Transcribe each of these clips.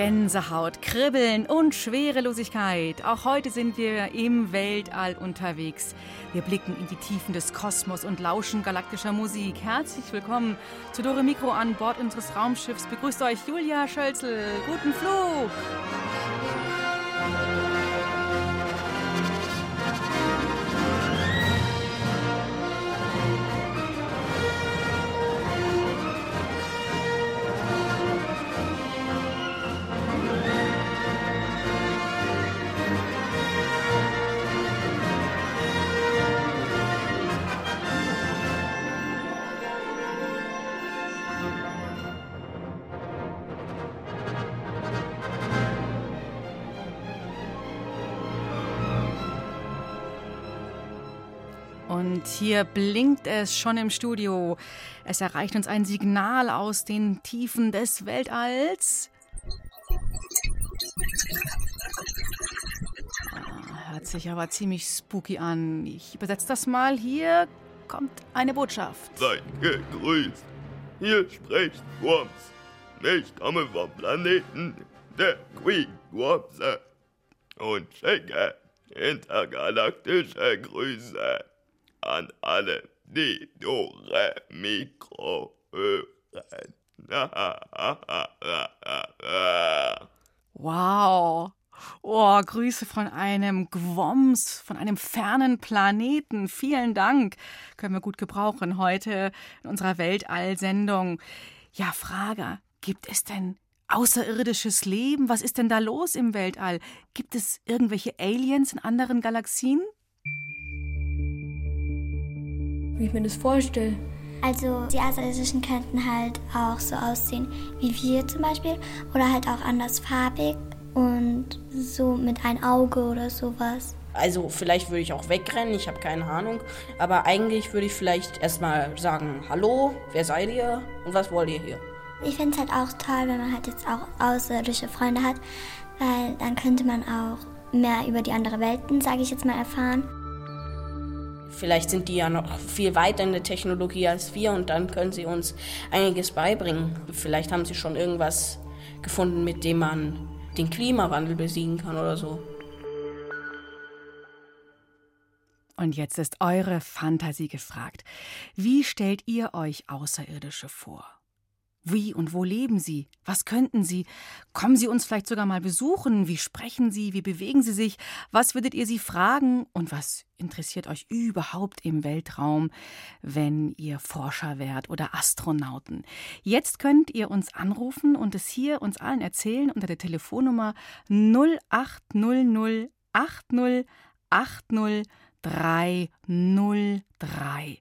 Gänsehaut, Kribbeln und Schwerelosigkeit. Auch heute sind wir im Weltall unterwegs. Wir blicken in die Tiefen des Kosmos und lauschen galaktischer Musik. Herzlich willkommen zu Dore Mikro an Bord unseres Raumschiffs. Begrüßt euch Julia Schölzel. Guten Flug! Und hier blinkt es schon im Studio. Es erreicht uns ein Signal aus den Tiefen des Weltalls. Ah, hört sich aber ziemlich spooky an. Ich übersetze das mal. Hier kommt eine Botschaft. Seid gegrüßt. Hier spricht Worms. Ich komme vom Planeten der Queen Wormse und schicke intergalaktische Grüße an alle, Dore Mikro hören. Wow. Oh, Grüße von einem Gwoms, von einem fernen Planeten. Vielen Dank. Können wir gut gebrauchen heute in unserer Weltall-Sendung. Ja, Frage. Gibt es denn außerirdisches Leben? Was ist denn da los im Weltall? Gibt es irgendwelche Aliens in anderen Galaxien? Wie ich mir das vorstelle. Also die Außerirdischen könnten halt auch so aussehen wie wir zum Beispiel oder halt auch andersfarbig und so mit ein Auge oder sowas. Also vielleicht würde ich auch wegrennen, ich habe keine Ahnung. Aber eigentlich würde ich vielleicht erstmal sagen, hallo, wer seid ihr und was wollt ihr hier? Ich finde es halt auch toll, wenn man halt jetzt auch außerirdische Freunde hat, weil dann könnte man auch mehr über die anderen Welten, sage ich jetzt mal, erfahren. Vielleicht sind die ja noch viel weiter in der Technologie als wir und dann können sie uns einiges beibringen. Vielleicht haben sie schon irgendwas gefunden, mit dem man den Klimawandel besiegen kann oder so. Und jetzt ist eure Fantasie gefragt. Wie stellt ihr euch Außerirdische vor? Wie und wo leben Sie? Was könnten Sie? Kommen Sie uns vielleicht sogar mal besuchen? Wie sprechen Sie? Wie bewegen Sie sich? Was würdet ihr Sie fragen? Und was interessiert euch überhaupt im Weltraum, wenn ihr Forscher wärt oder Astronauten? Jetzt könnt ihr uns anrufen und es hier uns allen erzählen unter der Telefonnummer 0800 80 80 303.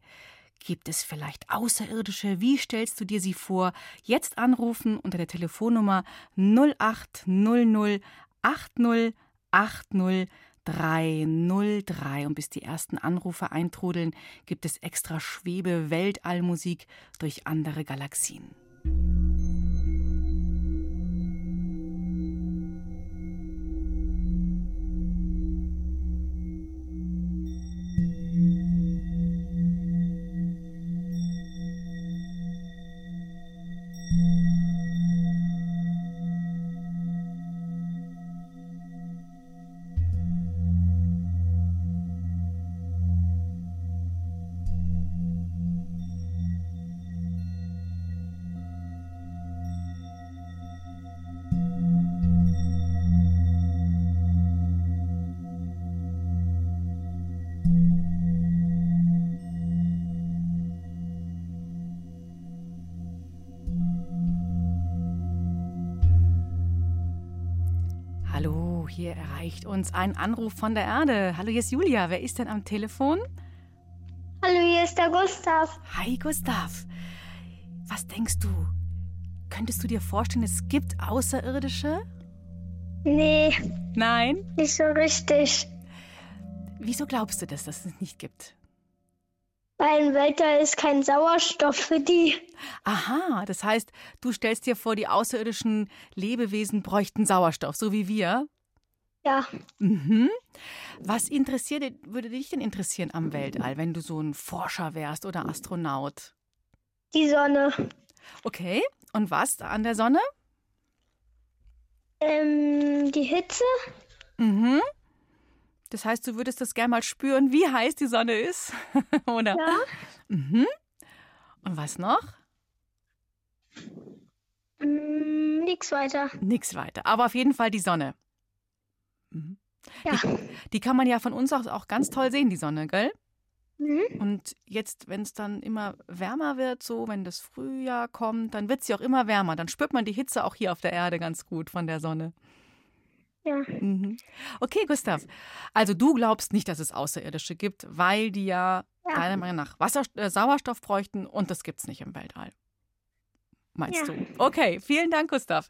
Gibt es vielleicht Außerirdische? Wie stellst du dir sie vor? Jetzt anrufen unter der Telefonnummer 0800 80 80 303. Und bis die ersten Anrufe eintrudeln, gibt es extra Schwebe-Weltallmusik durch andere Galaxien. Erreicht uns ein Anruf von der Erde. Hallo, hier ist Julia. Wer ist denn am Telefon? Hallo, hier ist der Gustav. Hi, Gustav. Was denkst du? Könntest du dir vorstellen, es gibt Außerirdische? Nee, Nein? nicht so richtig. Wieso glaubst du das, dass es nicht gibt? Weil im Weltall ist kein Sauerstoff für die. Aha, das heißt, du stellst dir vor, die außerirdischen Lebewesen bräuchten Sauerstoff, so wie wir? Ja, Mhm. Was interessiert, würde dich denn interessieren am Weltall, wenn du so ein Forscher wärst oder Astronaut? die Sonne. Okay, und was an der Sonne? Ähm, die Hitze? Mhm. Das heißt, du würdest das gerne mal spüren, wie heiß die Sonne ist, oder? Ja. Mhm. Und was noch? Mm, nix weiter. Nix weiter. Aber auf jeden Fall die Sonne. Mhm. Ja. Die kann man ja von uns aus auch ganz toll sehen, die Sonne, gell? Mhm. Und jetzt, wenn es dann immer wärmer wird, so wenn das Frühjahr kommt, dann wird sie auch immer wärmer. Dann spürt man die Hitze auch hier auf der Erde ganz gut von der Sonne. Ja. Mhm. Okay, Gustav. Also du glaubst nicht, dass es Außerirdische gibt, weil die ja, Ja. deiner Meinung nach Wasser, äh, Sauerstoff bräuchten und das gibt's nicht im Weltall. Meinst Ja. du? Okay, vielen Dank, Gustav.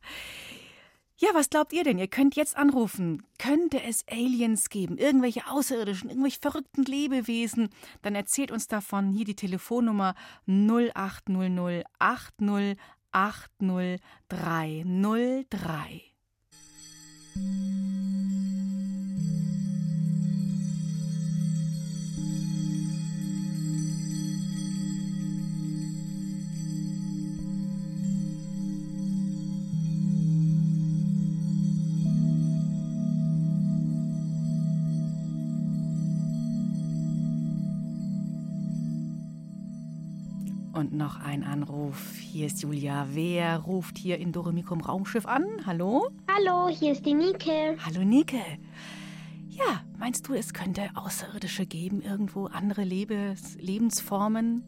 Ja, was glaubt ihr denn? Ihr könnt jetzt anrufen. Könnte es Aliens geben? Irgendwelche Außerirdischen, irgendwelche verrückten Lebewesen? Dann erzählt uns davon. Hier die Telefonnummer 0800 80 80 Und noch ein Anruf. Hier ist Julia. Wer ruft hier in Doremikum Raumschiff an? Hallo? Hallo, hier ist die Nike. Hallo Nike. Ja, meinst du, es könnte Außerirdische geben, irgendwo andere Lebens Lebensformen?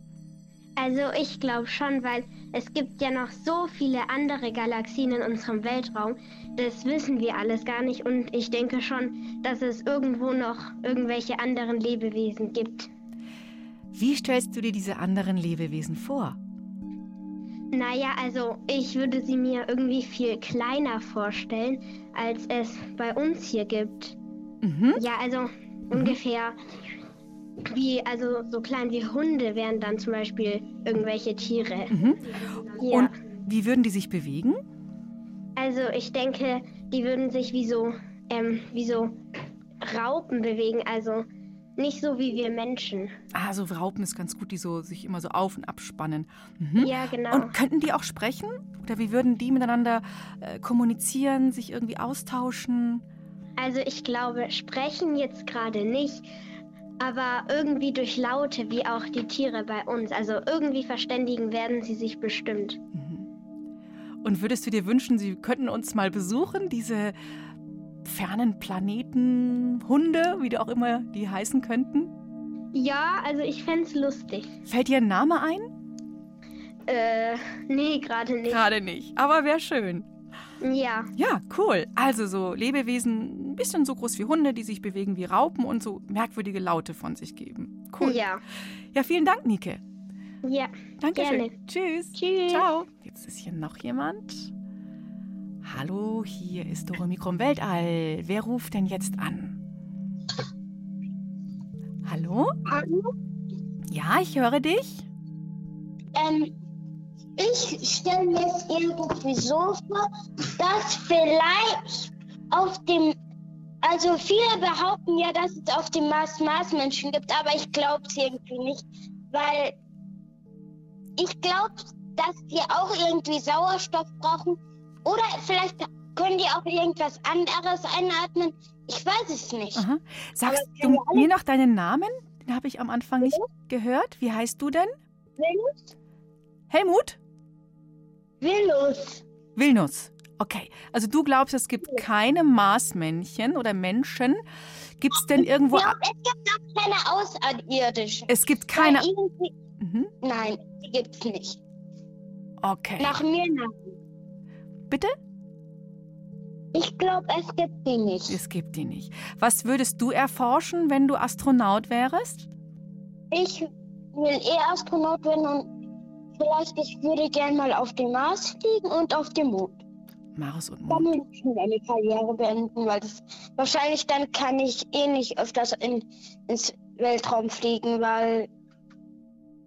Also ich glaube schon, weil es gibt ja noch so viele andere Galaxien in unserem Weltraum. Das wissen wir alles gar nicht und ich denke schon, dass es irgendwo noch irgendwelche anderen Lebewesen gibt. Wie stellst du dir diese anderen Lebewesen vor? Naja, also ich würde sie mir irgendwie viel kleiner vorstellen, als es bei uns hier gibt. Mhm. Ja, also ungefähr wie, also so klein wie Hunde wären dann zum Beispiel irgendwelche Tiere. Mhm. Ja. Und wie würden die sich bewegen? Also ich denke, die würden sich wie so, ähm, wie so Raupen bewegen, also nicht so wie wir Menschen. Ah, so Raupen ist ganz gut, die so sich immer so auf und abspannen. Mhm. Ja, genau. Und könnten die auch sprechen? Oder wie würden die miteinander äh, kommunizieren, sich irgendwie austauschen? Also ich glaube, sprechen jetzt gerade nicht, aber irgendwie durch Laute, wie auch die Tiere bei uns. Also irgendwie verständigen werden sie sich bestimmt. Und würdest du dir wünschen, sie könnten uns mal besuchen, diese fernen Planeten, Hunde, wie die auch immer die heißen könnten? Ja, also ich fände es lustig. Fällt dir ein Name ein? Äh, nee, gerade nicht. Gerade nicht, aber wäre schön. Ja, Ja, cool. Also so Lebewesen, ein bisschen so groß wie Hunde, die sich bewegen wie Raupen und so merkwürdige Laute von sich geben. Cool. ja, Ja, vielen Dank, Nike. ja. Dankeschön. Gerne. Tschüss. Tschüss. Ciao. Jetzt ist hier noch jemand. Hallo, hier ist Dore Mikro im Weltall. Wer ruft denn jetzt an? Hallo? Hallo? Ja, ich höre dich. Ähm, ich stelle mir jetzt irgendwie so vor, dass vielleicht auf dem, also viele behaupten ja, dass es auf dem Mars Marsmenschen gibt, aber ich glaube es irgendwie nicht, weil ich glaube, dass die auch irgendwie Sauerstoff brauchen oder vielleicht können die auch irgendwas anderes einatmen. Ich weiß es nicht. Aha. Sagst Aber du mir noch deinen Namen? Den habe ich am Anfang nicht gehört. Wie heißt du denn? Venus? Helmut? Venus. Wilnus. Okay. Also du glaubst, es gibt keine Marsmännchen oder Menschen. Gibt es denn irgendwo... Ja, es gibt auch keine Außerirdischen. Es gibt keine... Mhm. Nein, die gibt's nicht. Okay. Nach mir nach. Bitte? Ich glaube, es gibt die nicht. Es gibt die nicht. Was würdest du erforschen, wenn du Astronaut wärst? Ich will eh Astronaut werden und vielleicht ich würde gerne mal auf dem Mars fliegen und auf dem Mond. Mars und Dann Mond. will ich schon meine Karriere beenden, weil das wahrscheinlich dann kann ich eh nicht öfters in, ins Weltraum fliegen, weil,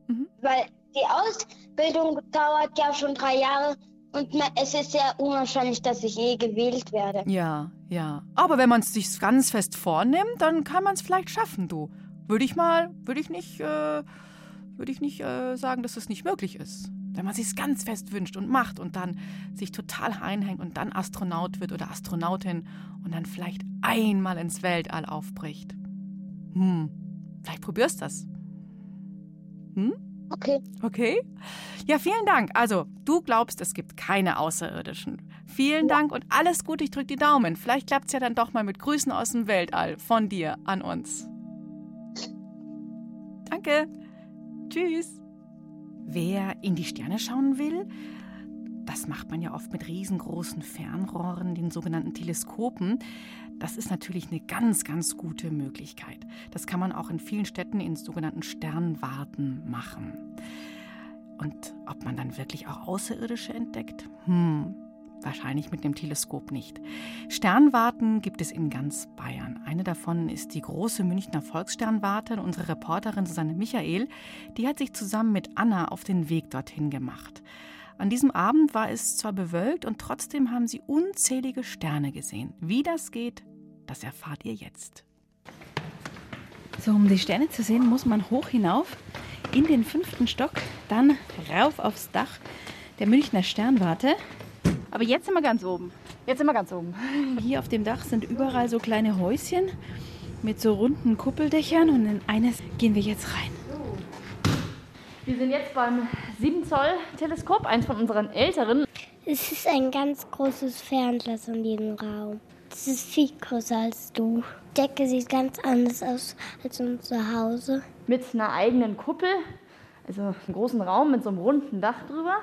Mhm. weil die Ausbildung dauert ja schon drei Jahre und es ist sehr unwahrscheinlich, dass ich je gewählt werde. Ja, ja. Aber wenn man es sich ganz fest vornimmt, dann kann man es vielleicht schaffen, du. Würde ich mal, würde ich nicht, äh, würde ich nicht äh, sagen, dass es nicht möglich ist. Wenn man sich ganz fest wünscht und macht und dann sich total einhängt und dann Astronaut wird oder Astronautin und dann vielleicht einmal ins Weltall aufbricht. Hm, vielleicht probierst das. Hm? Okay. Okay. Ja, vielen Dank. Also, du glaubst, es gibt keine Außerirdischen. Vielen Dank und alles Gute. Ich drücke die Daumen. Vielleicht klappt es ja dann doch mal mit Grüßen aus dem Weltall von dir an uns. Danke. Tschüss. Wer in die Sterne schauen will, das macht man ja oft mit riesengroßen Fernrohren, den sogenannten Teleskopen. Das ist natürlich eine ganz, ganz gute Möglichkeit. Das kann man auch in vielen Städten in sogenannten Sternwarten machen. Und ob man dann wirklich auch Außerirdische entdeckt? Hm, wahrscheinlich mit dem Teleskop nicht. Sternwarten gibt es in ganz Bayern. Eine davon ist die große Münchner Volkssternwarte. Unsere Reporterin Susanne Michael, die hat sich zusammen mit Anna auf den Weg dorthin gemacht. An diesem Abend war es zwar bewölkt und trotzdem haben sie unzählige Sterne gesehen. Wie das geht, das erfahrt ihr jetzt. So, um die Sterne zu sehen, muss man hoch hinauf in den fünften Stock, dann rauf aufs Dach der Münchner Sternwarte. Aber jetzt sind wir ganz oben. Jetzt sind wir ganz oben. Hier auf dem Dach sind überall so kleine Häuschen mit so runden Kuppeldächern und in eines gehen wir jetzt rein. Wir sind jetzt beim 7 Zoll Teleskop, eins von unseren älteren. Es ist ein ganz großes Fernglas in diesem Raum. Es ist viel größer als du. Die Decke sieht ganz anders aus als unser Hause. mit einer eigenen Kuppel, also einem großen Raum mit so einem runden Dach drüber.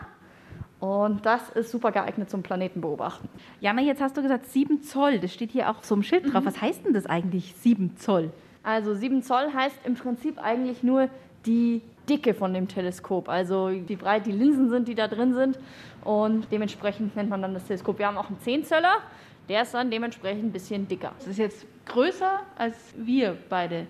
Und das ist super geeignet zum Planeten beobachten. Jana, jetzt hast du gesagt 7 Zoll. Das steht hier auch so im Schild drauf. Was heißt denn das eigentlich, 7 Zoll? Also 7 Zoll heißt im Prinzip eigentlich nur die Dicke von dem Teleskop, also wie breit die Linsen sind, die da drin sind. Und dementsprechend nennt man dann das Teleskop. Wir haben auch einen 10 Zöller, der ist dann dementsprechend ein bisschen dicker. Das ist jetzt größer als wir beide.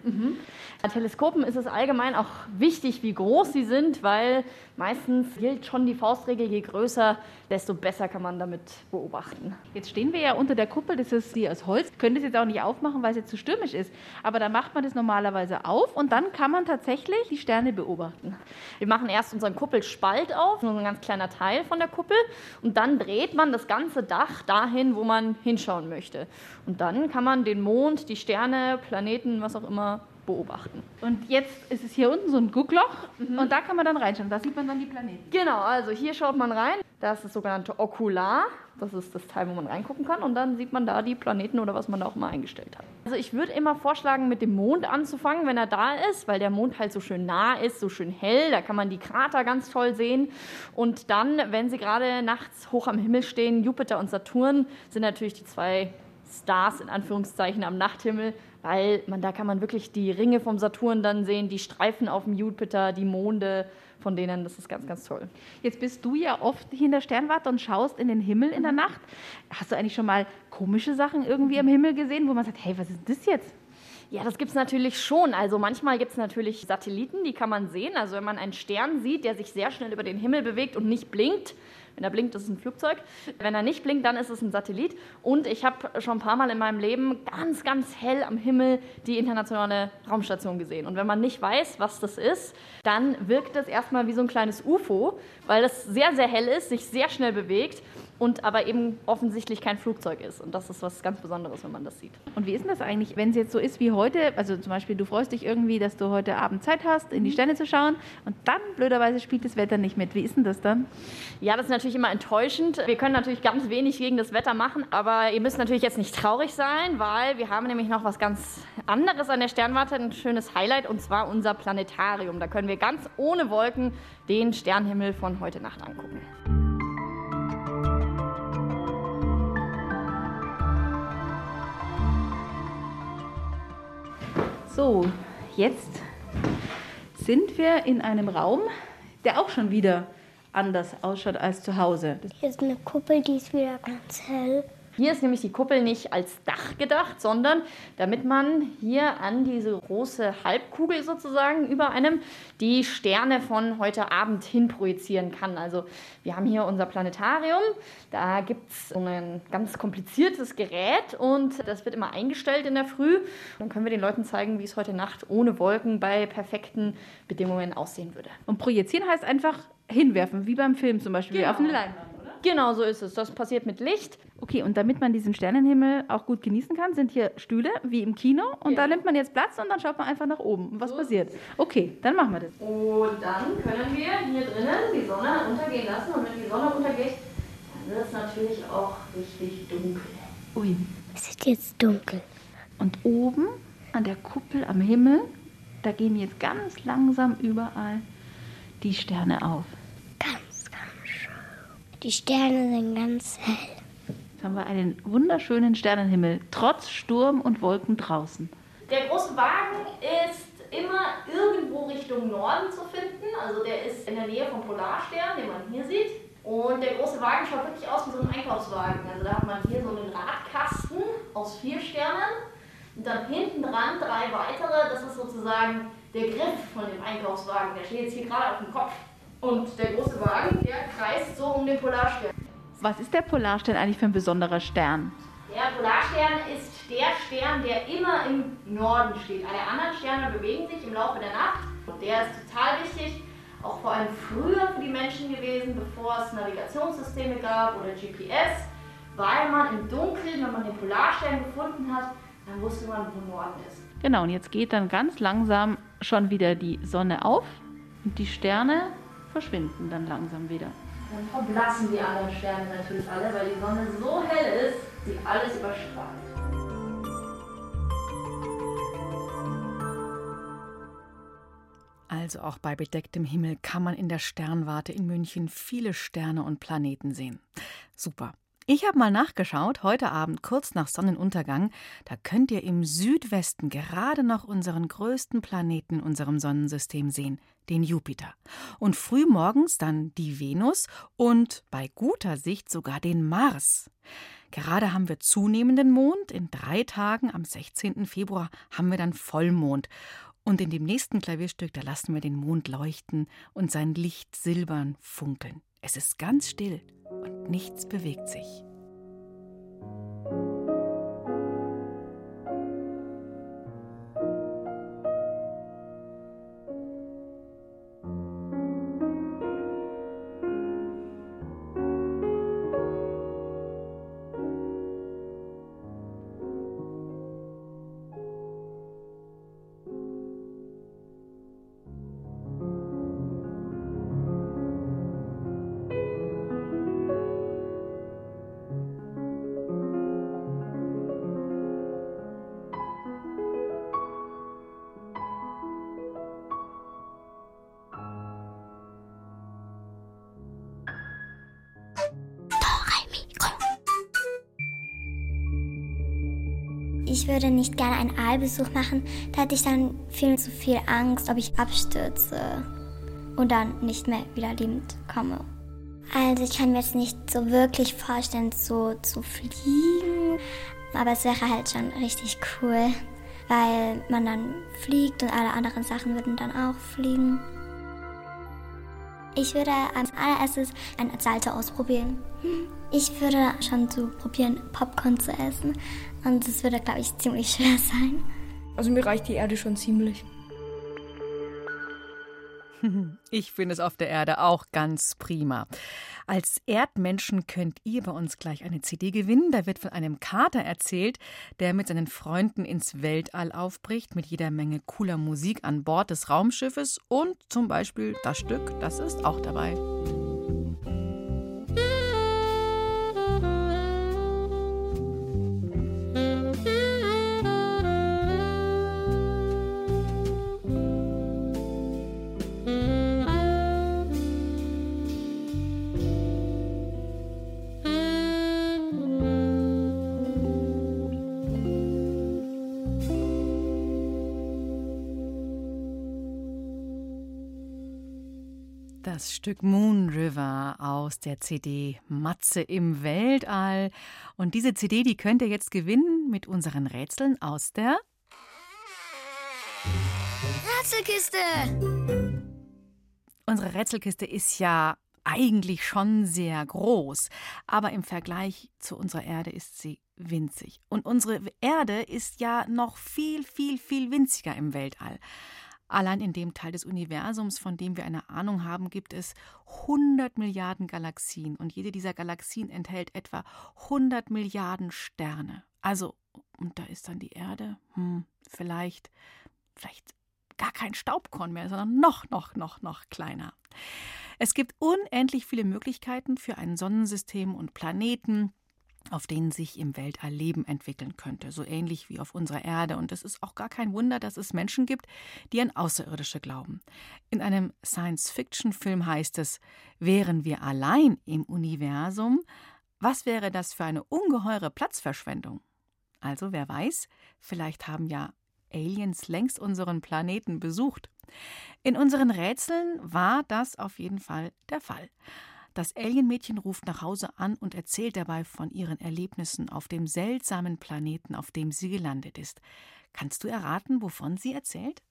Bei Teleskopen ist es allgemein auch wichtig, wie groß sie sind, weil meistens gilt schon die Faustregel, je größer, desto besser kann man damit beobachten. Jetzt stehen wir ja unter der Kuppel, das ist die aus Holz. Können das jetzt auch nicht aufmachen, weil es jetzt zu stürmisch ist. Aber dann macht man das normalerweise auf und dann kann man tatsächlich die Sterne beobachten. Wir machen erst unseren Kuppelspalt auf, nur so ein ganz kleiner Teil von der Kuppel, und dann dreht man das ganze Dach dahin, wo man hinschauen möchte. Und dann kann man den Mond, die Sterne, Planeten, was auch immer beobachten. Und jetzt ist es hier unten so ein Guckloch und da kann man dann reinschauen. Da sieht man dann die Planeten. Genau, also hier schaut man rein. Das ist das sogenannte Okular. Das ist das Teil, wo man reingucken kann. Und dann sieht man da die Planeten oder was man da auch mal eingestellt hat. Also ich würde immer vorschlagen, mit dem Mond anzufangen, wenn er da ist, weil der Mond halt so schön nah ist, so schön hell. Da kann man die Krater ganz toll sehen. Und dann, wenn sie gerade nachts hoch am Himmel stehen, Jupiter und Saturn sind natürlich die zwei Stars in Anführungszeichen am Nachthimmel, weil man da kann man wirklich die Ringe vom Saturn dann sehen, die Streifen auf dem Jupiter, die Monde von denen, das ist ganz, ganz toll. Jetzt bist du ja oft hier in der Sternwarte und schaust in den Himmel in der Nacht. Hast du eigentlich schon mal komische Sachen irgendwie am Himmel gesehen, wo man sagt, hey, was ist das jetzt? Ja, das gibt es natürlich schon. Also manchmal gibt es natürlich Satelliten, die kann man sehen. Also wenn man einen Stern sieht, der sich sehr schnell über den Himmel bewegt und nicht blinkt, wenn er blinkt, ist es ein Flugzeug. Wenn er nicht blinkt, dann ist es ein Satellit. Und ich habe schon ein paar Mal in meinem Leben ganz, ganz hell am Himmel die internationale Raumstation gesehen. Und wenn man nicht weiß, was das ist, dann wirkt es erstmal wie so ein kleines UFO, weil es sehr, sehr hell ist, sich sehr schnell bewegt und aber eben offensichtlich kein Flugzeug ist. Und das ist was ganz Besonderes, wenn man das sieht. Und wie ist denn das eigentlich, wenn es jetzt so ist wie heute? Also zum Beispiel, du freust dich irgendwie, dass du heute Abend Zeit hast, in die Sterne zu schauen und dann blöderweise spielt das Wetter nicht mit. Wie ist denn das dann? Ja, das ist natürlich immer enttäuschend. Wir können natürlich ganz wenig gegen das Wetter machen, aber ihr müsst natürlich jetzt nicht traurig sein, weil wir haben nämlich noch was ganz anderes an der Sternwarte, ein schönes Highlight und zwar unser Planetarium. Da können wir ganz ohne Wolken den Sternhimmel von heute Nacht angucken. So, jetzt sind wir in einem Raum, der auch schon wieder anders ausschaut als zu Hause. Hier ist eine Kuppel, die ist wieder ganz hell. Hier ist nämlich die Kuppel nicht als Dach gedacht, sondern damit man hier an diese große Halbkugel sozusagen über einem die Sterne von heute Abend hin projizieren kann. Also wir haben hier unser Planetarium, da gibt es so ein ganz kompliziertes Gerät und das wird immer eingestellt in der Früh. Dann können wir den Leuten zeigen, wie es heute Nacht ohne Wolken bei perfekten Bedingungen aussehen würde. Und projizieren heißt einfach hinwerfen, wie beim Film zum Beispiel, Genau. auf eine Leinwand. Genau so ist es. Das passiert mit Licht. Okay, und damit man diesen Sternenhimmel auch gut genießen kann, sind hier Stühle wie im Kino und da nimmt man jetzt Platz und dann schaut man einfach nach oben. Und was passiert? Okay, dann machen wir das. Und dann können wir hier drinnen die Sonne untergehen lassen. Und wenn die Sonne untergeht, dann wird es natürlich auch richtig dunkel. Ui. Es ist jetzt dunkel. Und oben an der Kuppel am Himmel, da gehen jetzt ganz langsam überall die Sterne auf. Die Sterne sind ganz hell. Jetzt haben wir einen wunderschönen Sternenhimmel, trotz Sturm und Wolken draußen. Der große Wagen ist immer irgendwo Richtung Norden zu finden. Also der ist in der Nähe vom Polarstern, den man hier sieht. Und der große Wagen schaut wirklich aus wie so ein Einkaufswagen. Also da hat man hier so einen Radkasten aus vier Sternen und dann hinten dran drei weitere. Das ist sozusagen der Griff von dem Einkaufswagen. Der steht jetzt hier gerade auf dem Kopf. Und der große Wagen, der kreist so um den Polarstern. Was ist der Polarstern eigentlich für ein besonderer Stern? Der Polarstern ist der Stern, der immer im Norden steht. Alle anderen Sterne bewegen sich im Laufe der Nacht. Und der ist total wichtig, auch vor allem früher für die Menschen gewesen, bevor es Navigationssysteme gab oder GPS, weil man im Dunkeln, wenn man den Polarstern gefunden hat, dann wusste man, wo Norden ist. Genau, und jetzt geht dann ganz langsam schon wieder die Sonne auf und die Sterne verschwinden dann langsam wieder. Dann verblassen die anderen Sterne natürlich alle, weil die Sonne so hell ist, sie alles überstrahlt. Also auch bei bedecktem Himmel kann man in der Sternwarte in München viele Sterne und Planeten sehen. Super. Ich habe mal nachgeschaut, heute Abend kurz nach Sonnenuntergang, da könnt ihr im Südwesten gerade noch unseren größten Planeten in unserem Sonnensystem sehen, den Jupiter. Und frühmorgens dann die Venus und bei guter Sicht sogar den Mars. Gerade haben wir zunehmenden Mond, in drei Tagen am 16. Februar haben wir dann Vollmond. Und in dem nächsten Klavierstück, da lassen wir den Mond leuchten und sein Licht silbern funkeln. Es ist ganz still und nichts bewegt sich. Würde nicht gerne einen Aalbesuch machen. Da hätte ich dann viel zu viel Angst, ob ich abstürze und dann nicht mehr wieder lebend komme. Also ich kann mir jetzt nicht so wirklich vorstellen, so zu fliegen. Aber es wäre halt schon richtig cool, weil man dann fliegt und alle anderen Sachen würden dann auch fliegen. Ich würde als allererstes ein Salto ausprobieren. Ich würde schon so probieren, Popcorn zu essen. Und es würde, glaube ich, ziemlich schwer sein. Also mir reicht die Erde schon ziemlich. Ich finde es auf der Erde auch ganz prima. Als Erdmenschen könnt ihr bei uns gleich eine CD gewinnen. Da wird von einem Kater erzählt, der mit seinen Freunden ins Weltall aufbricht, mit jeder Menge cooler Musik an Bord des Raumschiffes und zum Beispiel das Stück, das ist auch dabei. Das Stück Moon River aus der CD Matze im Weltall. Und diese CD, die könnt ihr jetzt gewinnen mit unseren Rätseln aus der Rätselkiste! Unsere Rätselkiste ist ja eigentlich schon sehr groß, aber im Vergleich zu unserer Erde ist sie winzig. Und unsere Erde ist ja noch viel, viel, viel winziger im Weltall. Allein in dem Teil des Universums, von dem wir eine Ahnung haben, gibt es 100 Milliarden Galaxien und jede dieser Galaxien enthält etwa 100 Milliarden Sterne. Also, und da ist dann die Erde, hm, vielleicht, vielleicht gar kein Staubkorn mehr, sondern noch, noch, noch, noch kleiner. Es gibt unendlich viele Möglichkeiten für ein Sonnensystem und Planeten, auf denen sich im Weltall Leben entwickeln könnte, so ähnlich wie auf unserer Erde. Und es ist auch gar kein Wunder, dass es Menschen gibt, die an Außerirdische glauben. In einem Science-Fiction-Film heißt es, wären wir allein im Universum, was wäre das für eine ungeheure Platzverschwendung? Also wer weiß, vielleicht haben ja Aliens längst unseren Planeten besucht. In unseren Rätseln war das auf jeden Fall der Fall. Das Alienmädchen ruft nach Hause an und erzählt dabei von ihren Erlebnissen auf dem seltsamen Planeten, auf dem sie gelandet ist. Kannst du erraten, wovon sie erzählt?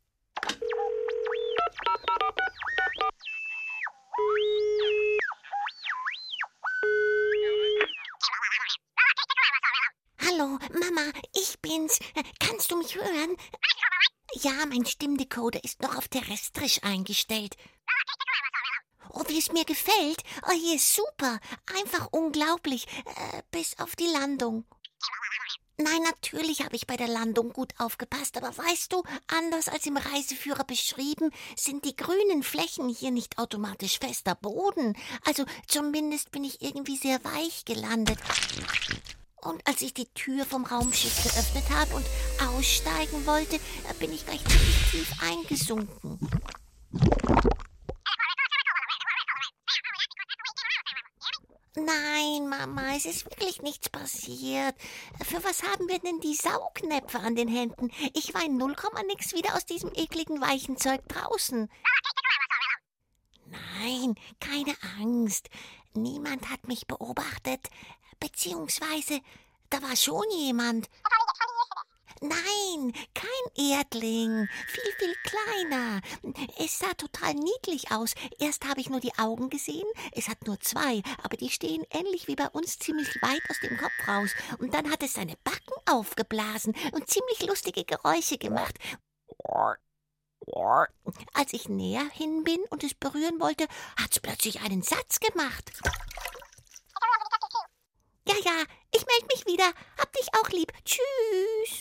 Hallo, Mama, ich bin's. Kannst du mich hören? Ja, mein Stimmdecoder ist noch auf terrestrisch eingestellt. Wie es mir gefällt. Oh, hier ist super. Einfach unglaublich. Äh, bis auf die Landung. Nein, natürlich habe ich bei der Landung gut aufgepasst, aber weißt du, anders als im Reiseführer beschrieben, sind die grünen Flächen hier nicht automatisch fester Boden. Also zumindest bin ich irgendwie sehr weich gelandet. Und als ich die Tür vom Raumschiff geöffnet habe und aussteigen wollte, bin ich gleich ziemlich tief eingesunken. Nein, Mama, es ist wirklich nichts passiert. Für was haben wir denn die Saugnäpfe an den Händen? Ich in null Komma nix wieder aus diesem ekligen weichen Zeug draußen. Nein, keine Angst. Niemand hat mich beobachtet. Beziehungsweise, da war schon jemand. Nein, kein Erdling. Viel, viel kleiner. Es sah total niedlich aus. Erst habe ich nur die Augen gesehen. Es hat nur zwei, aber die stehen ähnlich wie bei uns ziemlich weit aus dem Kopf raus. Und dann hat es seine Backen aufgeblasen und ziemlich lustige Geräusche gemacht. Als ich näher hin bin und es berühren wollte, hat es plötzlich einen Satz gemacht. Ja, ja, ich melde mich wieder. Hab dich auch lieb. Tschüss.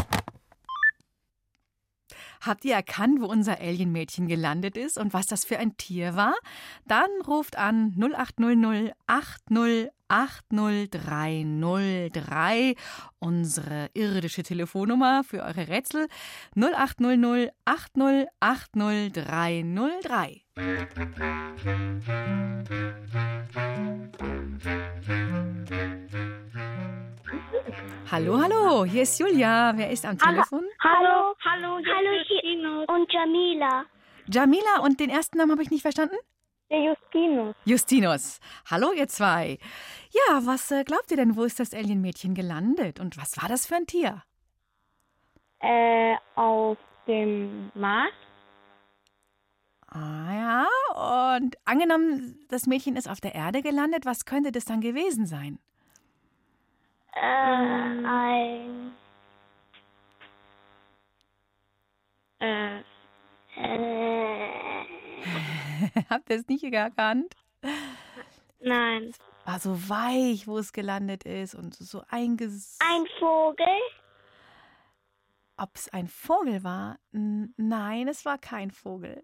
Habt ihr erkannt, wo unser Alienmädchen gelandet ist und was das für ein Tier war? Dann ruft an 0800 8080303, unsere irdische Telefonnummer für eure Rätsel 0800 8080303. Hallo, hallo, hier ist Julia. Wer ist am Telefon? Hallo, hallo, hallo hier und Jamila. Jamila und den ersten Namen habe ich nicht verstanden? Der Justinus. Justinus. Hallo, ihr zwei. Ja, was äh, glaubt ihr denn, wo ist das Alienmädchen gelandet und was war das für ein Tier? Äh, auf dem Mars. Ah ja, und angenommen, das Mädchen ist auf der Erde gelandet, was könnte das dann gewesen sein? Äh, ein. Äh. Äh. Habt ihr es nicht erkannt? Nein. War so weich, wo es gelandet ist und so einges. Ein Vogel? Ob es ein Vogel war? Nein, es war kein Vogel.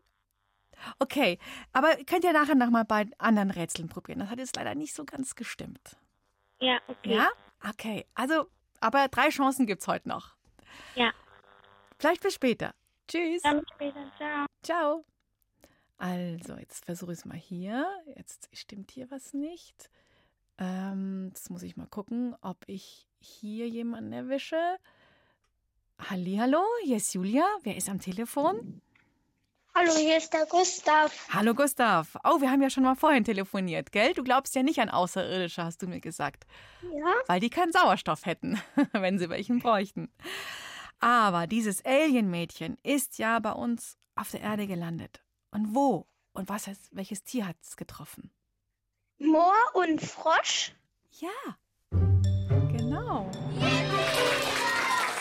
Okay, aber könnt ihr nachher noch mal bei anderen Rätseln probieren. Das hat jetzt leider nicht so ganz gestimmt. Ja, okay. Ja? Okay, also, aber drei Chancen gibt's heute noch. Ja. Vielleicht bis später. Tschüss. Dann später. Ciao. Ciao. Also, jetzt versuche ich es mal hier. Jetzt stimmt hier was nicht. Ähm, jetzt muss ich mal gucken, ob ich hier jemanden erwische. Hallihallo, hier ist Julia. Wer ist am Telefon? Hallo, hier ist der Gustav. Hallo Gustav. Oh, wir haben ja schon mal vorhin telefoniert, gell? Du glaubst ja nicht an Außerirdische, hast du mir gesagt. Ja? Weil die keinen Sauerstoff hätten, wenn sie welchen bräuchten. Aber dieses Alien-Mädchen ist ja bei uns auf der Erde gelandet. Und wo? Und was heißt, welches Tier hat es getroffen? Moor und Frosch? Ja. Genau.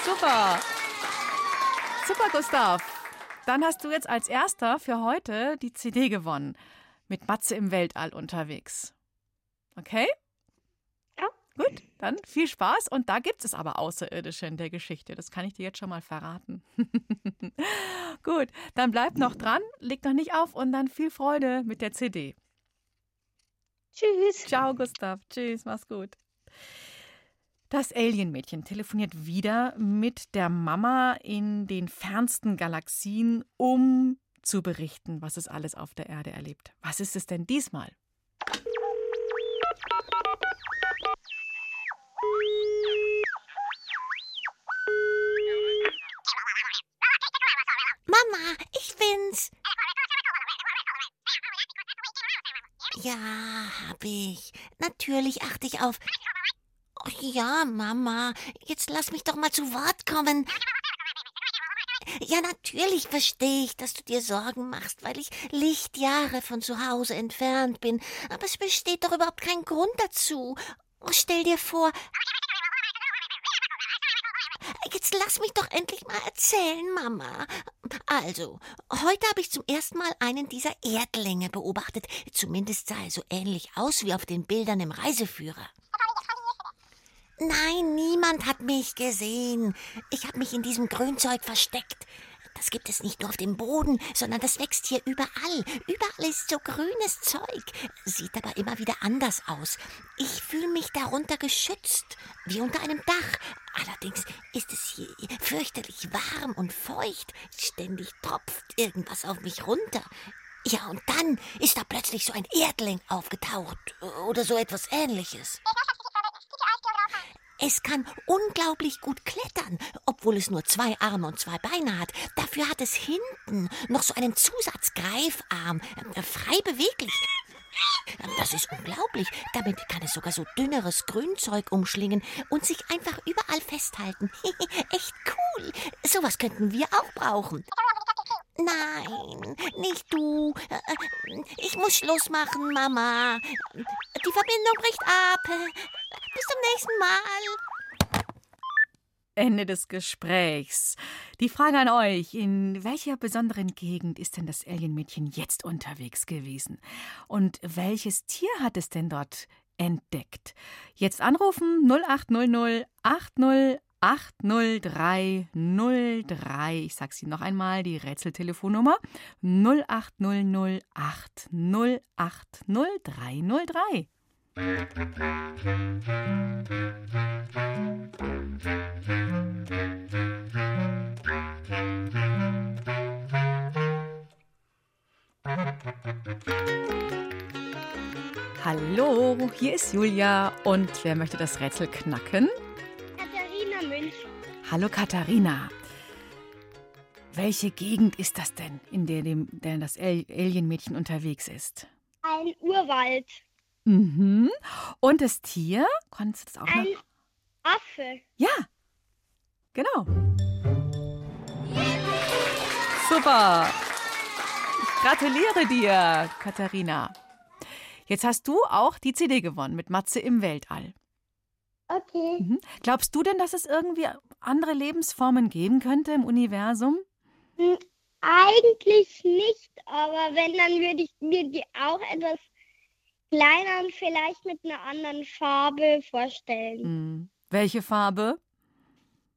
Super. Super, Gustav. Dann hast du jetzt als erster für heute die CD gewonnen. Mit Matze im Weltall unterwegs. Okay? Gut, dann viel Spaß. Und da gibt es aber Außerirdische in der Geschichte. Das kann ich dir jetzt schon mal verraten. Gut, dann bleib noch dran, leg noch nicht auf und dann viel Freude mit der CD. Tschüss. Ciao, Gustav. Tschüss, mach's gut. Das Alien-Mädchen telefoniert wieder mit der Mama in den fernsten Galaxien, um zu berichten, was es alles auf der Erde erlebt. Was ist es denn diesmal? Mama, ich bin's. Ja, hab ich. Natürlich achte ich auf. Ach ja, Mama, jetzt lass mich doch mal zu Wort kommen. Ja, natürlich verstehe ich, dass du dir Sorgen machst, weil ich Lichtjahre von zu Hause entfernt bin. Aber es besteht doch überhaupt kein Grund dazu. Oh, stell dir vor. Jetzt lass mich doch endlich mal erzählen, Mama. Also, heute habe ich zum ersten Mal einen dieser Erdlinge beobachtet. Zumindest sah er so ähnlich aus wie auf den Bildern im Reiseführer. Nein, niemand hat mich gesehen. Ich habe mich in diesem Grünzeug versteckt. Das gibt es nicht nur auf dem Boden, sondern das wächst hier überall. Überall ist so grünes Zeug. Sieht aber immer wieder anders aus. Ich fühle mich darunter geschützt, wie unter einem Dach. Allerdings ist es hier fürchterlich warm und feucht. Ständig tropft irgendwas auf mich runter. Ja, und dann ist da plötzlich so ein Erdling aufgetaucht oder so etwas ähnliches. Es kann unglaublich gut klettern, obwohl es nur zwei Arme und zwei Beine hat. Dafür hat es hinten noch so einen Zusatzgreifarm, äh, frei beweglich. Das ist unglaublich. Damit kann es sogar so dünneres Grünzeug umschlingen und sich einfach überall festhalten. Echt cool. Sowas könnten wir auch brauchen. Nein, nicht du. Ich muss Schluss machen, Mama. Die Verbindung bricht ab. Bis zum nächsten Mal. Ende des Gesprächs. Die Frage an euch: In welcher besonderen Gegend ist denn das Alienmädchen jetzt unterwegs gewesen? Und welches Tier hat es denn dort entdeckt? Jetzt anrufen 0800 80 80303. Ich sage sie noch einmal, die Rätseltelefonnummer 0800 8080303. Hallo, hier ist Julia und wer möchte das Rätsel knacken? Hallo Katharina. Welche Gegend ist das denn, in der, dem, der das Al- Alienmädchen unterwegs ist? Ein Urwald. Mhm. Und das Tier? Konntest du das auch Ein noch? Affe. Ja, genau. Super. Ich gratuliere dir, Katharina. Jetzt hast du auch die CD gewonnen mit Matze im Weltall. Okay. Mhm. Glaubst du denn, dass es irgendwie andere Lebensformen geben könnte im Universum? Hm, Eigentlich nicht, aber wenn, dann würde ich mir die auch etwas kleiner und vielleicht mit einer anderen Farbe vorstellen. Hm. Welche Farbe?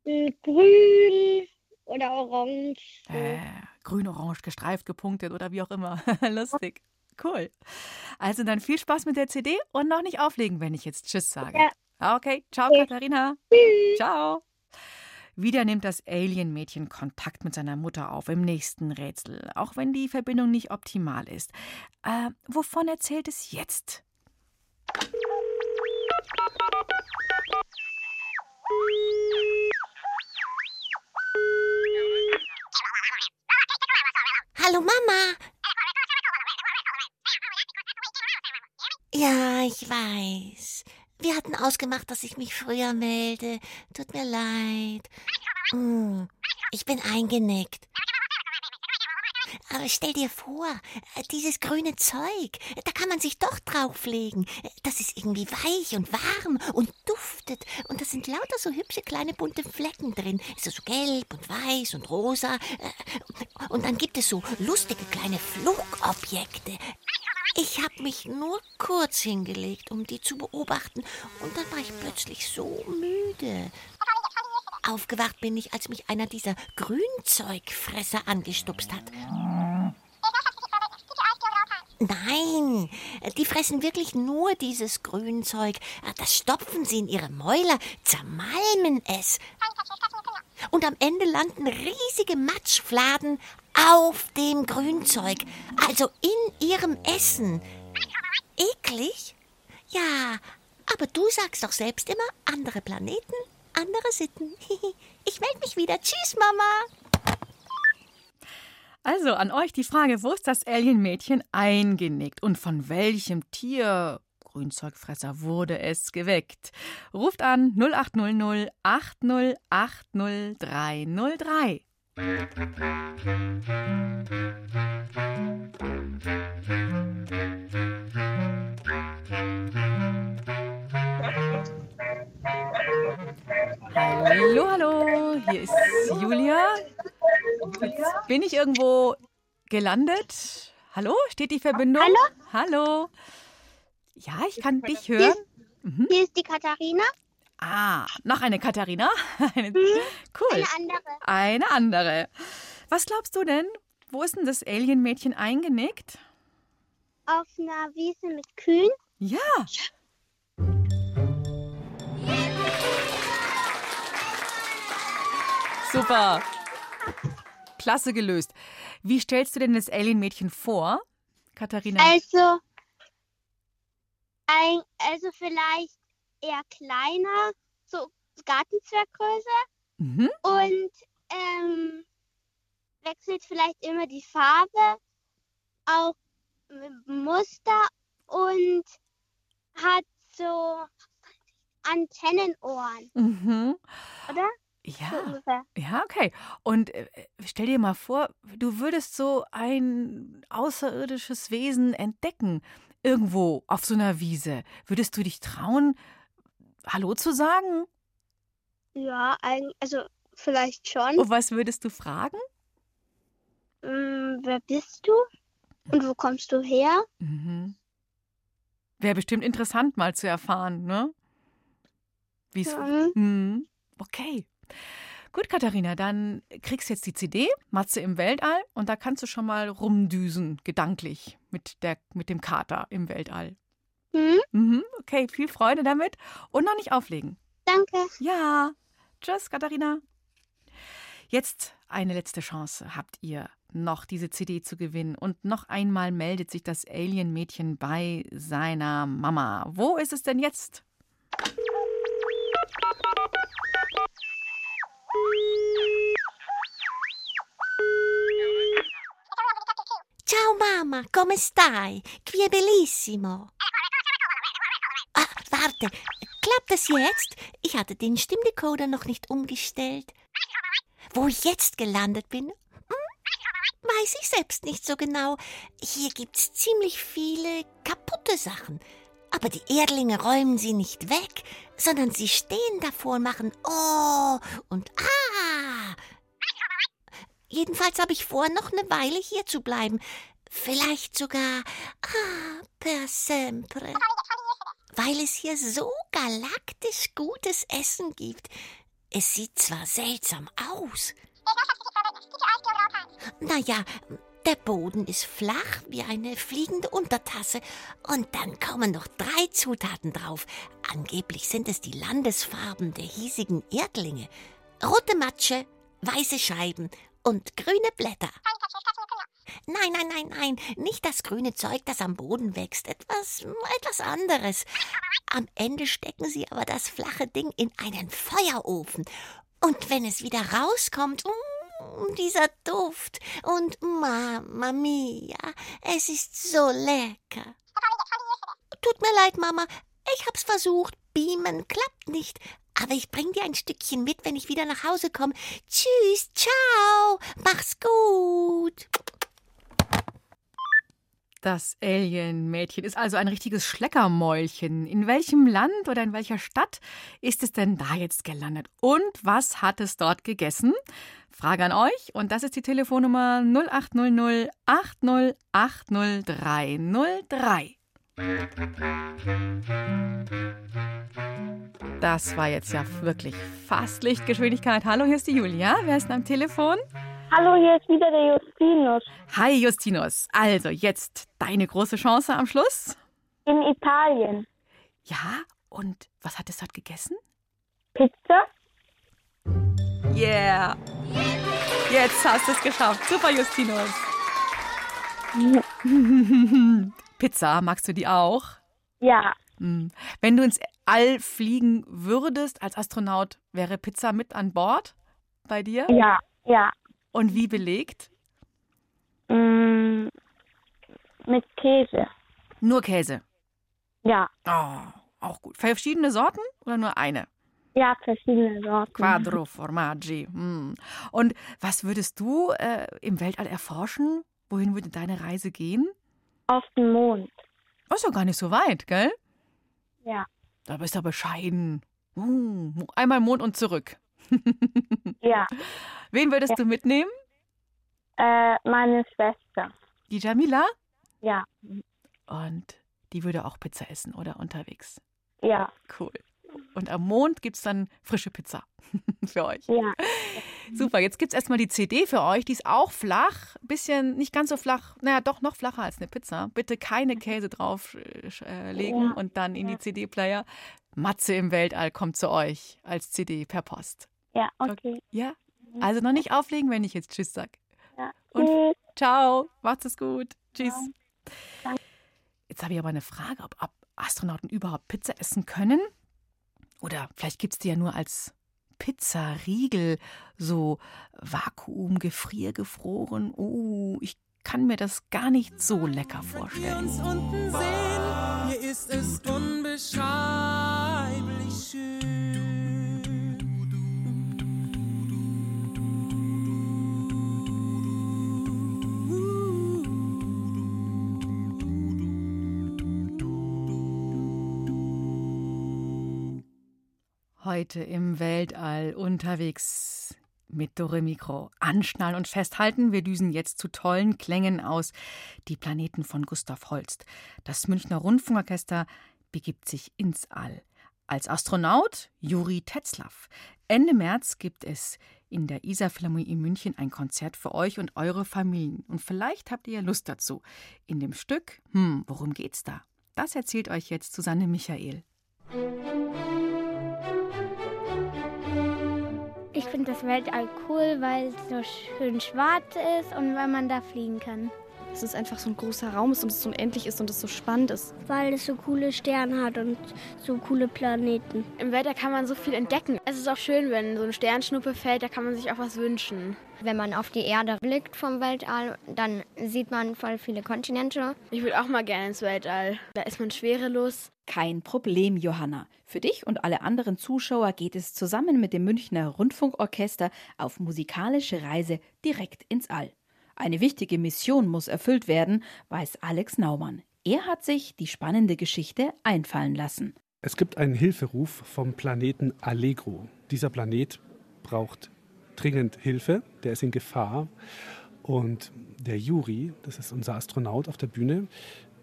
Hm, Grün oder orange. Äh, grün, orange, gestreift, gepunktet oder wie auch immer. Lustig. Cool. Also dann viel Spaß mit der CD und noch nicht auflegen, wenn ich jetzt Tschüss sage. Ja. Okay, ciao Okay. Katharina. Ciao. Wieder nimmt das Alien-Mädchen Kontakt mit seiner Mutter auf im nächsten Rätsel, auch wenn die Verbindung nicht optimal ist. Äh, wovon erzählt es jetzt? Hallo Mama. Ja, ich weiß. Wir hatten ausgemacht, dass ich mich früher melde. Tut mir leid. Hm, ich bin eingenickt. Aber stell dir vor, dieses grüne Zeug, da kann man sich doch drauflegen. Das ist irgendwie weich und warm und duftet. Und da sind lauter so hübsche kleine bunte Flecken drin. So, so gelb und weiß und rosa. Und dann gibt es so lustige kleine Flugobjekte. Ich habe mich nur kurz hingelegt, um die zu beobachten. Und dann war ich plötzlich so müde. Aufgewacht bin ich, als mich einer dieser Grünzeugfresser angestupst hat. Nein, die fressen wirklich nur dieses Grünzeug. Das stopfen sie in ihre Mäuler, zermalmen es. Und am Ende landen riesige Matschfladen auf dem Grünzeug, also in ihrem Essen. Eklig? Ja, aber du sagst doch selbst immer, andere Planeten, andere Sitten. Ich melde mich wieder. Tschüss, Mama. Also an euch die Frage, wo ist das Alienmädchen eingenickt und von welchem Tier, Grünzeugfresser, wurde es geweckt? Ruft an 0800 8080303. Hallo, hallo, hier ist Julia. Jetzt bin ich irgendwo gelandet. Hallo, steht die Verbindung? Hallo? Hallo. Ja, ich kann dich hören. Mhm. Hier ist die Katharina. Ah, noch eine Katharina? Eine, Mhm. Cool. Eine andere. Eine andere. Was glaubst du denn? Wo ist denn das Alienmädchen eingenickt? Auf einer Wiese mit Kühen. Ja. Super. Klasse gelöst. Wie stellst du denn das Alienmädchen vor, Katharina? Also, ein, also vielleicht eher kleiner, so Gartenzwerggröße. Mhm. Und ähm, wechselt vielleicht immer die Farbe, auch Muster und hat so Antennenohren, Mhm. oder? So Ja. ungefähr. Ja, okay. Und äh, stell dir mal vor, du würdest so ein außerirdisches Wesen entdecken, irgendwo auf so einer Wiese. Würdest du dich trauen, Hallo zu sagen? Ja, also vielleicht schon. Und was würdest du fragen? Mm, wer bist du? Und wo kommst du her? Mhm. Wäre bestimmt interessant mal zu erfahren, ne? Wie es. Mhm. Mhm. Okay. Gut, Katharina, dann kriegst du jetzt die CD, Matze im Weltall, und da kannst du schon mal rumdüsen, gedanklich, mit, der, mit dem Kater im Weltall. Mhm. Mhm, okay, viel Freude damit und noch nicht auflegen. Danke. Ja. Tschüss, Katharina. Jetzt eine letzte Chance habt ihr, noch diese CD zu gewinnen. Und noch einmal meldet sich das Alien-Mädchen bei seiner Mama. Wo ist es denn jetzt? Ciao Mama, come stai? Qui è bellissimo. Warte, klappt das jetzt? Ich hatte den Stimmdecoder noch nicht umgestellt. Wo ich jetzt gelandet bin? Hm? Weiß ich selbst nicht so genau. Hier gibt's ziemlich viele kaputte Sachen. Aber die Erdlinge räumen sie nicht weg, sondern sie stehen davor und machen Oh und Ah. Jedenfalls habe ich vor, noch eine Weile hier zu bleiben. Vielleicht sogar ah, per sempre. Weil es hier so galaktisch gutes Essen gibt. Es sieht zwar seltsam aus. Naja, der Boden ist flach wie eine fliegende Untertasse und dann kommen noch drei Zutaten drauf. Angeblich sind es die Landesfarben der hiesigen Erdlinge. Rote Matsche, weiße Scheiben und grüne Blätter. Nein, nein, nein, nein, nicht das grüne Zeug, das am Boden wächst. Etwas, etwas anderes. Am Ende stecken sie aber das flache Ding in einen Feuerofen. Und wenn es wieder rauskommt, mm, Dieser Duft und Mama Mia, es ist so lecker. Tut mir leid, Mama, ich hab's versucht. Beamen klappt nicht. Aber ich bring dir ein Stückchen mit, wenn ich wieder nach Hause komme. Tschüss, ciao, mach's gut. Das Alien-Mädchen ist also ein richtiges Schleckermäulchen. In welchem Land oder in welcher Stadt ist es denn da jetzt gelandet? Und was hat es dort gegessen? Frage an euch. Und das ist die Telefonnummer 0800 8080303. Das war jetzt ja wirklich fast Lichtgeschwindigkeit. Hallo, hier ist die Julia. Wer ist denn am Telefon? Hallo, hier ist wieder der Justinus. Hi, Justinus. Also, jetzt deine große Chance am Schluss. In Italien. Ja, und was hat es dort gegessen? Pizza. Yeah. Jetzt hast du es geschafft. Super, Justinus. Pizza, magst du die auch? Ja. Hm. Wenn du ins All fliegen würdest als Astronaut, wäre Pizza mit an Bord bei dir? Ja, ja. Und wie belegt? Mm, mit Käse. Nur Käse. Ja. Oh, auch gut. Verschiedene Sorten oder nur eine? Ja, verschiedene Sorten. Quadro Formaggi. Hm. Und was würdest du äh, im Weltall erforschen? Wohin würde deine Reise gehen? Auf den Mond. ist ja gar nicht so weit, gell? Ja. Da bist du bescheiden. Uh, einmal Mond und zurück. ja. Wen würdest ja. du mitnehmen? Äh, meine Schwester. Die Jamila? Ja. Und die würde auch Pizza essen, oder unterwegs? Ja. Cool. Und am Mond gibt es dann frische Pizza für euch. Ja. Super, jetzt gibt es erstmal die CD für euch. Die ist auch flach, bisschen nicht ganz so flach, naja, doch noch flacher als eine Pizza. Bitte keine Käse drauflegen äh, ja. und dann in die CD-Player. Matze im Weltall kommt zu euch als CD per Post. Ja, okay. Ja? Also noch nicht auflegen, wenn ich jetzt Tschüss sag. Ja. Und ciao, macht's es gut. Tschüss. Ja. Jetzt habe ich aber eine Frage, ob Astronauten überhaupt Pizza essen können. Oder vielleicht gibt es die ja nur als Pizzariegel, so Vakuum, gefriergefroren. Oh, ich kann mir das gar nicht so lecker vorstellen. uns unten sehen, hier ist es unbeschreiblich schön. Heute im Weltall unterwegs mit Dore Mikro. Anschnallen und festhalten. Wir düsen jetzt zu tollen Klängen aus. Die Planeten von Gustav Holst. Das Münchner Rundfunkorchester begibt sich ins All. Als Astronaut Juri Tetzlaff. Ende März gibt es in der Isar Philharmonie in München ein Konzert für euch und eure Familien. Und vielleicht habt ihr Lust dazu. In dem Stück, hm, worum geht's da? Das erzählt euch jetzt Susanne Michael. Ich finde das Weltall cool, weil es so schön schwarz ist und weil man da fliegen kann. Dass es einfach so ein großer Raum ist und es unendlich ist und es so spannend ist. Weil es so coole Sterne hat und so coole Planeten. Im Weltall kann man so viel entdecken. Es ist auch schön, wenn so eine Sternschnuppe fällt, da kann man sich auch was wünschen. Wenn man auf die Erde blickt vom Weltall, dann sieht man voll viele Kontinente. Ich würde auch mal gerne ins Weltall. Da ist man schwerelos. Kein Problem, Johanna. Für dich und alle anderen Zuschauer geht es zusammen mit dem Münchner Rundfunkorchester auf musikalische Reise direkt ins All. Eine wichtige Mission muss erfüllt werden, weiß Alex Naumann. Er hat sich die spannende Geschichte einfallen lassen. Es gibt einen Hilferuf vom Planeten Allegro. Dieser Planet braucht dringend Hilfe, der ist in Gefahr. Und der Juri, das ist unser Astronaut auf der Bühne,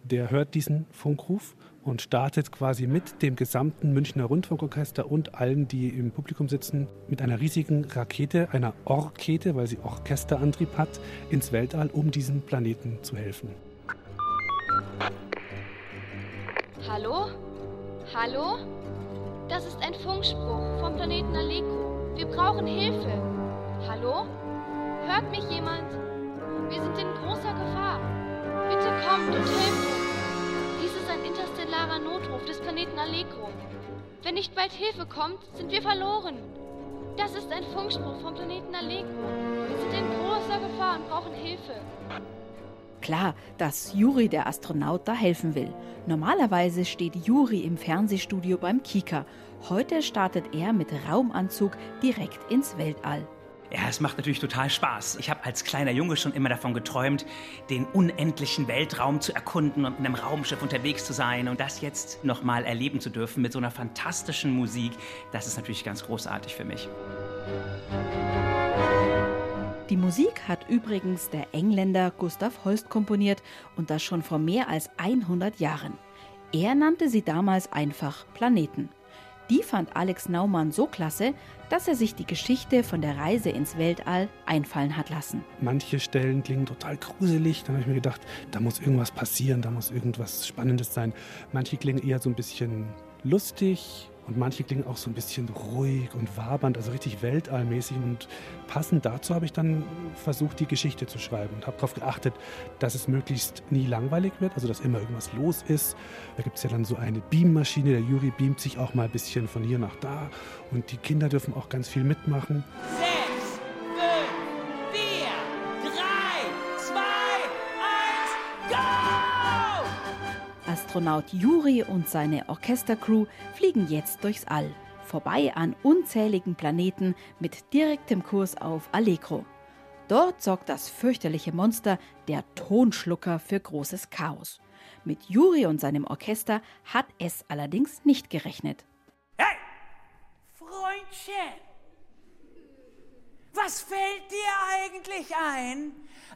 der hört diesen Funkruf und startet quasi mit dem gesamten Münchner Rundfunkorchester und allen, die im Publikum sitzen, mit einer riesigen Rakete, einer Orkete, weil sie Orchesterantrieb hat, ins Weltall, um diesem Planeten zu helfen. Hallo? Hallo? Das ist ein Funkspruch vom Planeten Aleko. Wir brauchen Hilfe. Hallo? Hört mich jemand? Wir sind in großer Gefahr. Bitte kommt und helft uns. Interstellarer Notruf des Planeten Allegro. Wenn nicht bald Hilfe kommt, sind wir verloren. Das ist ein Funkspruch vom Planeten Aleko. Wir sind in großer Gefahr und brauchen Hilfe. Klar, dass Juri der Astronaut da helfen will. Normalerweise steht Juri im Fernsehstudio beim Kika. Heute startet er mit Raumanzug direkt ins Weltall. Ja, es macht natürlich total Spaß. Ich habe als kleiner Junge schon immer davon geträumt, den unendlichen Weltraum zu erkunden und in einem Raumschiff unterwegs zu sein und das jetzt nochmal erleben zu dürfen mit so einer fantastischen Musik. Das ist natürlich ganz großartig für mich. Die Musik hat übrigens der Engländer Gustav Holst komponiert und das schon vor mehr als 100 Jahren. Er nannte sie damals einfach Planeten. Die fand Alex Naumann so klasse, dass er sich die Geschichte von der Reise ins Weltall einfallen hat lassen. Manche Stellen klingen total gruselig. Dann habe ich mir gedacht, da muss irgendwas passieren, da muss irgendwas Spannendes sein. Manche klingen eher so ein bisschen lustig, und manche klingen auch so ein bisschen ruhig und wabernd, also richtig weltallmäßig. Und passend dazu habe ich dann versucht, die Geschichte zu schreiben und habe darauf geachtet, dass es möglichst nie langweilig wird, also dass immer irgendwas los ist. Da gibt es ja dann so eine Beammaschine, der Juri beamt sich auch mal ein bisschen von hier nach da. Und die Kinder dürfen auch ganz viel mitmachen. Sechs, Astronaut Juri und seine Orchestercrew fliegen jetzt durchs All, vorbei an unzähligen Planeten mit direktem Kurs auf Allegro. Dort sorgt das fürchterliche Monster, der Tonschlucker, für großes Chaos. Mit Juri und seinem Orchester hat es allerdings nicht gerechnet. Freundchen, was fällt dir eigentlich ein,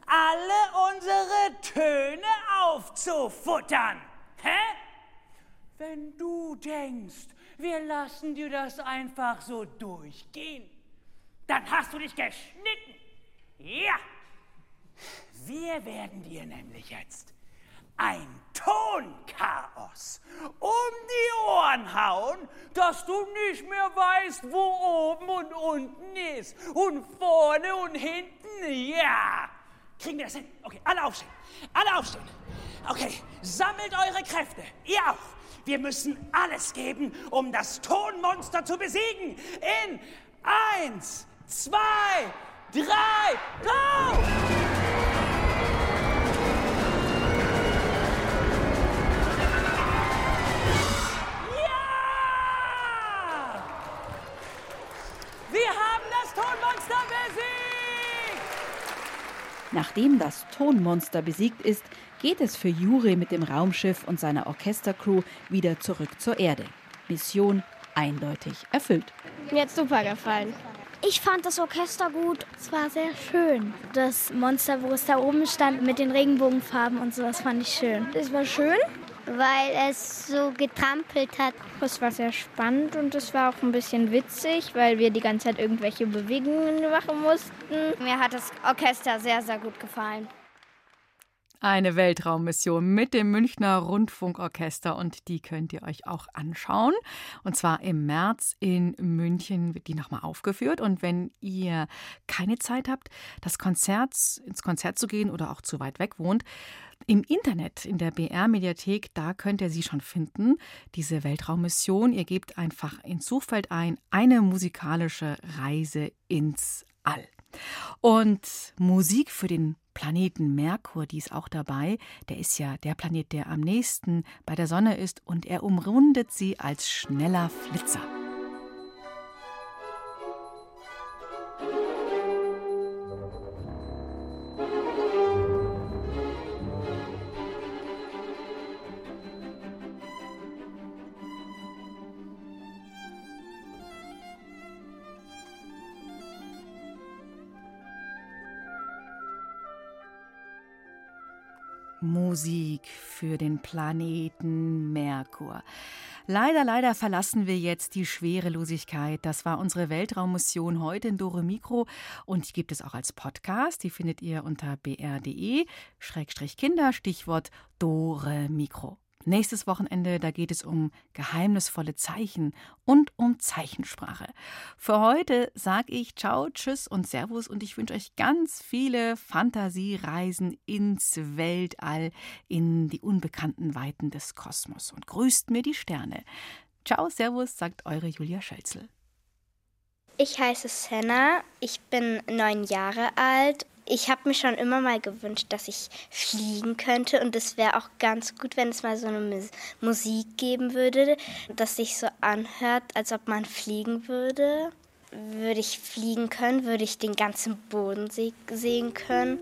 alle unsere Töne aufzufuttern? Wenn du denkst, wir lassen dir das einfach so durchgehen, dann hast du dich geschnitten. Ja. Wir werden dir nämlich jetzt ein Tonchaos um die Ohren hauen, dass du nicht mehr weißt, wo oben und unten ist. Und vorne und hinten, ja. Kriegen wir das hin? Okay, alle aufstehen. Alle aufstehen. Okay, sammelt eure Kräfte. Ihr auch. Wir müssen alles geben, um das Tonmonster zu besiegen. In eins, zwei, drei, go! Ja! Wir haben das Tonmonster besiegt! Nachdem das Tonmonster besiegt ist, geht es für Juri mit dem Raumschiff und seiner Orchestercrew wieder zurück zur Erde. Mission eindeutig erfüllt. Mir hat super gefallen. Ich fand das Orchester gut. Es war sehr schön. Das Monster, wo es da oben stand mit den Regenbogenfarben und so, das fand ich schön. Es war schön, Weil es so getrampelt hat. es war sehr spannend und es war auch ein bisschen witzig, weil wir die ganze Zeit irgendwelche Bewegungen machen mussten. Mir hat das Orchester sehr, sehr gut gefallen. Eine Weltraummission mit dem Münchner Rundfunkorchester und die könnt ihr euch auch anschauen. Und zwar im März in München wird die nochmal aufgeführt. Und wenn ihr keine Zeit habt, das Konzert, ins Konzert zu gehen oder auch zu weit weg wohnt, im Internet, in der BR-Mediathek, da könnt ihr sie schon finden, diese Weltraummission. Ihr gebt einfach ins Suchfeld ein, eine musikalische Reise ins All. Und Musik für den Planeten Merkur, die ist auch dabei. Der ist ja der Planet, der am nächsten bei der Sonne ist und er umrundet sie als schneller Flitzer. Musik für den Planeten Merkur. Leider, leider verlassen wir jetzt die Schwerelosigkeit. Das war unsere Weltraummission heute in Dore Mikro und die gibt es auch als Podcast. Die findet ihr unter br.de-kinder, Stichwort Dore Mikro. Nächstes Wochenende, da geht es um geheimnisvolle Zeichen und um Zeichensprache. Für heute sage ich Ciao, Tschüss und Servus und ich wünsche euch ganz viele Fantasiereisen ins Weltall, in die unbekannten Weiten des Kosmos und grüßt mir die Sterne. Ciao, Servus, sagt eure Julia Schölzel. Ich heiße Senna, ich bin neun Jahre alt. Ich habe mir schon immer mal gewünscht, dass ich fliegen könnte und es wäre auch ganz gut, wenn es mal so eine Mus Musik geben würde, dass sich so anhört, als ob man fliegen würde. Würde ich fliegen können, würde ich den ganzen Boden se sehen können.